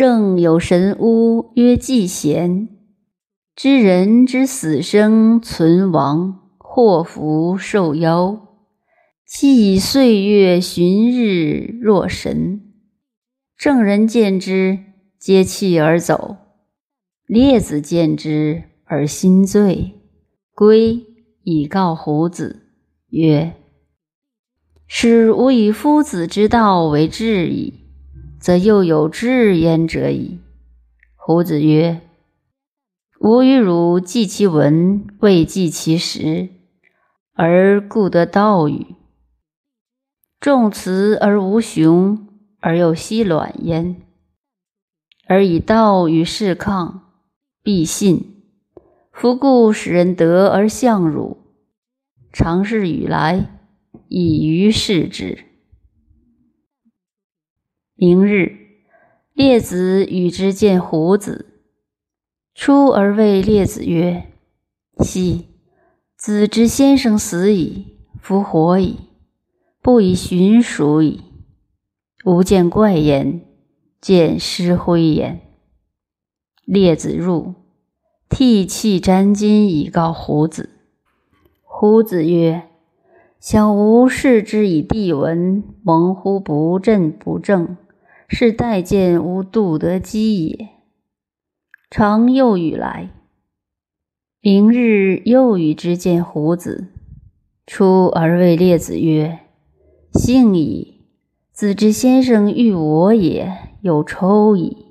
正有神巫曰季贤，知人之死生存亡，祸福寿夭。既以岁月旬日若神。正人见之，皆弃而走；列子见之而心醉，归以告胡子曰：“使吾以夫子之道为质矣。”则又有至焉者矣。胡子曰：“吾与汝记其文，未记其实，而故得道与。众辞而无雄，而又息卵焉。而以道与事抗，必信。夫故使人得而相汝，常事与来，以于视之。”明日，列子与之见胡子，出而谓列子曰：“昔子之先生死矣，夫活矣，不以寻属矣。吾见怪焉，见尸灰焉。”列子入，涕泣沾巾以告胡子。胡子曰：“想吾视之以地闻，蒙乎不正不正。”是待见无度德基也。常又与来，明日又与之见胡子，出而谓列子曰：“幸矣，子之先生欲我也，有抽矣，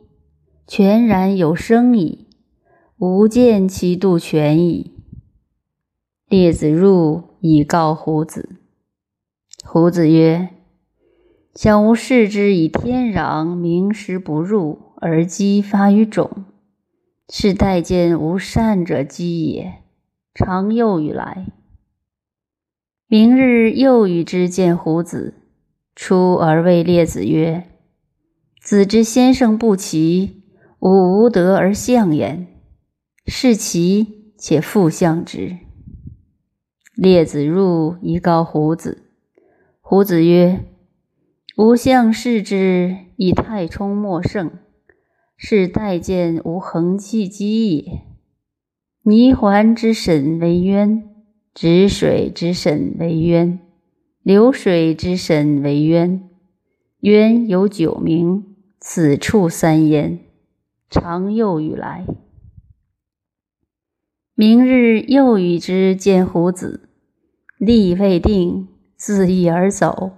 全然有生矣，吾见其度全矣。”列子入以告胡子，胡子曰。想吾视之以天壤，名实不入而积发于种，是待见无善者积也。常又与来，明日又与之见胡子，出而谓列子曰：“子之先生不齐，吾无德而相焉。是其且复相之。”列子入以告胡子，胡子曰。吾相视之以太冲莫胜，是待见无恒气机也。泥环之审为渊，止水之审为渊，流水之审为渊。渊有九名，此处三焉。常又与来，明日又与之见胡子，力未定，自缢而走。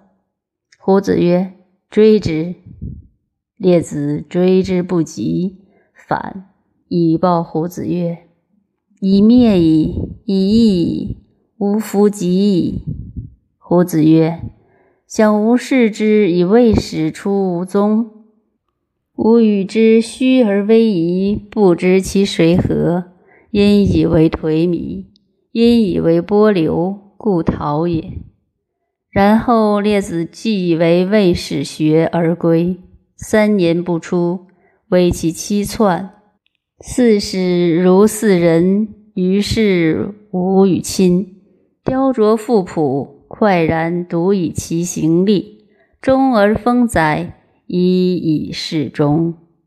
胡子曰：“追之。”列子追之不及，反以报胡子曰：“已灭矣，已矣矣，吾弗及矣。”胡子曰：“想吾视之以未始出无踪，吾与之虚而威仪，不知其谁何，因以为颓靡，因以为波流，故逃也。”然后列子既为魏史学而归，三年不出，为其妻篡。四时如四人，于是无与亲。雕琢复朴，快然独以其行立，终而丰载，以以示终。